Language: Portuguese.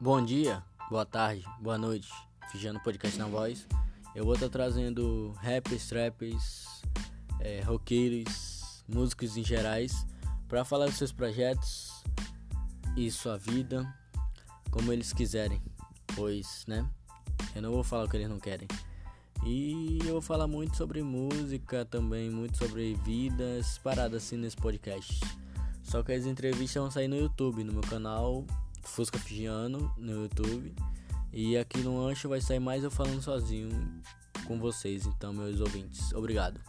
Bom dia, boa tarde, boa noite, Fijando Podcast na Voz. Eu vou estar trazendo rappers, trappers, é, roqueiros, músicos em gerais para falar dos seus projetos e sua vida, como eles quiserem, pois, né? Eu não vou falar o que eles não querem. E eu vou falar muito sobre música também, muito sobre vidas, paradas assim nesse podcast. Só que as entrevistas vão sair no YouTube, no meu canal Fusca Figiano no YouTube. E aqui no Ancho vai sair mais eu falando sozinho com vocês, então, meus ouvintes. Obrigado.